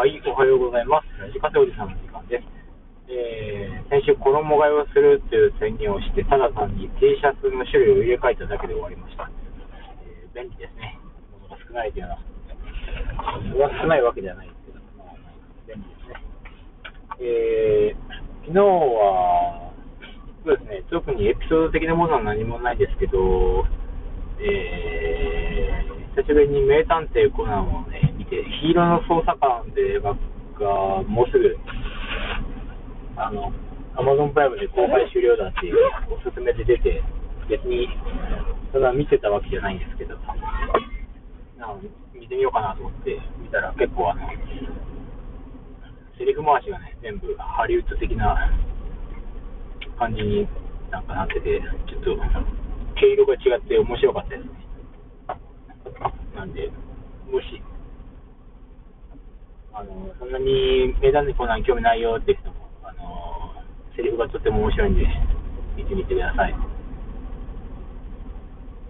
はい、おはようございます。ラジカセおじさんの時間です。えー、先週、衣替えをするという宣言をして、ただ単に T シャツの種類を入れ替えただけで終わりました。えー、便利ですね。物が少ないというのは、物が少ないわけではないですけど、まあ、便利ですね。えー、昨日は、そうですね、特にエピソード的なものは何もないですけど、えー、久しぶりに名探偵コナンをね、て、ヒーローの捜査官で映画がもうすぐ、あの、アマゾンプライムで公開終了だっていうおすすめで出て、別にそんな見てたわけじゃないんですけど、なん見てみようかなと思って見たら結構あの、セリフ回しがね、全部ハリウッド的な感じになんかなってて、ちょっと毛色が違って面白かったですね。なんで、もしあのそんなに目立つコーナーに興味ないよって人も、あのセリフがとても面白いんで、見てみてください。